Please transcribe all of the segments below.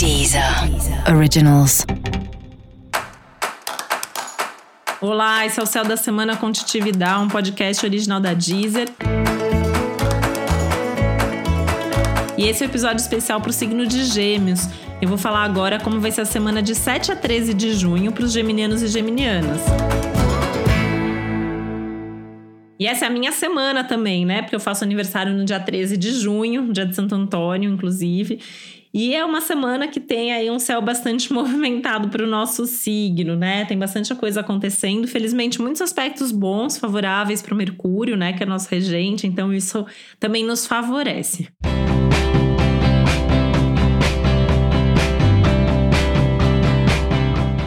Deezer Originals. Olá, esse é o Céu da Semana com Titividade, um podcast original da Deezer. E esse é o um episódio especial para o signo de Gêmeos. Eu vou falar agora como vai ser a semana de 7 a 13 de junho para os geminianos e geminianas. E essa é a minha semana também, né? Porque eu faço aniversário no dia 13 de junho, dia de Santo Antônio, inclusive. E é uma semana que tem aí um céu bastante movimentado para o nosso signo, né? Tem bastante coisa acontecendo. Felizmente, muitos aspectos bons, favoráveis para o Mercúrio, né? Que é nosso regente, então isso também nos favorece.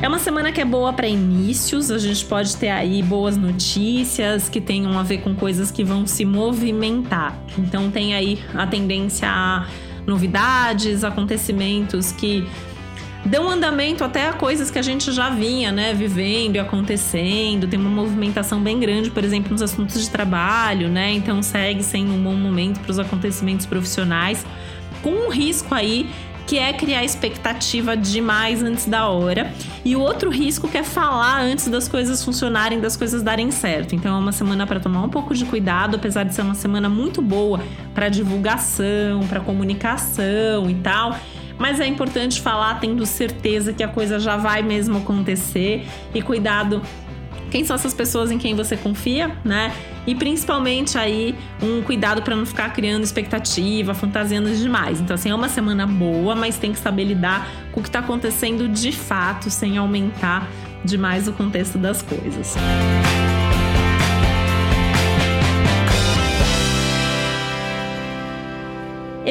É uma semana que é boa para inícios, a gente pode ter aí boas notícias que tenham a ver com coisas que vão se movimentar. Então tem aí a tendência a novidades, acontecimentos que dão andamento até a coisas que a gente já vinha, né, vivendo e acontecendo. Tem uma movimentação bem grande, por exemplo, nos assuntos de trabalho, né? Então segue sendo um bom momento para os acontecimentos profissionais, com um risco aí que é criar expectativa demais antes da hora. E o outro risco que é falar antes das coisas funcionarem, das coisas darem certo. Então é uma semana para tomar um pouco de cuidado, apesar de ser uma semana muito boa para divulgação, para comunicação e tal. Mas é importante falar tendo certeza que a coisa já vai mesmo acontecer e cuidado quem são essas pessoas em quem você confia, né? E principalmente aí um cuidado para não ficar criando expectativa, fantasiando demais. Então assim, é uma semana boa, mas tem que saber lidar com o que está acontecendo de fato, sem aumentar demais o contexto das coisas. Música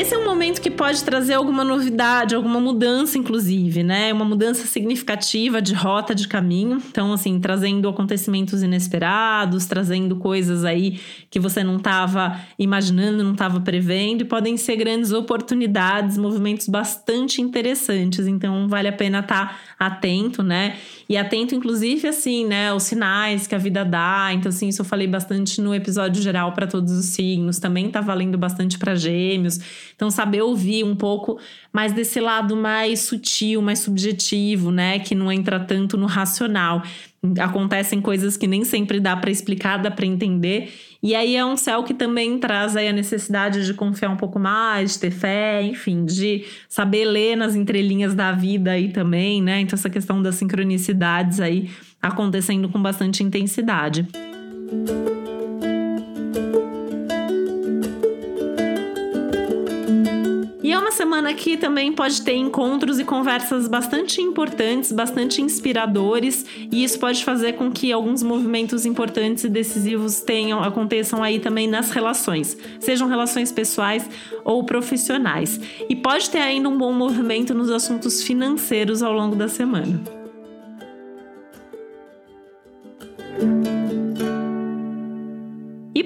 Esse é um momento que pode trazer alguma novidade, alguma mudança, inclusive, né? Uma mudança significativa de rota de caminho. Então, assim, trazendo acontecimentos inesperados, trazendo coisas aí que você não estava imaginando, não estava prevendo, e podem ser grandes oportunidades, movimentos bastante interessantes. Então, vale a pena estar tá atento, né? E atento, inclusive, assim, né? Os sinais que a vida dá. Então, assim, isso eu falei bastante no episódio geral para todos os signos. Também tá valendo bastante para gêmeos. Então, saber ouvir um pouco mais desse lado mais sutil, mais subjetivo, né? Que não entra tanto no racional. Acontecem coisas que nem sempre dá para explicar, dá para entender. E aí é um céu que também traz aí a necessidade de confiar um pouco mais, de ter fé, enfim, de saber ler nas entrelinhas da vida aí também, né? Então, essa questão das sincronicidades aí acontecendo com bastante intensidade. Música semana aqui também pode ter encontros e conversas bastante importantes, bastante inspiradores, e isso pode fazer com que alguns movimentos importantes e decisivos tenham aconteçam aí também nas relações, sejam relações pessoais ou profissionais. E pode ter ainda um bom movimento nos assuntos financeiros ao longo da semana.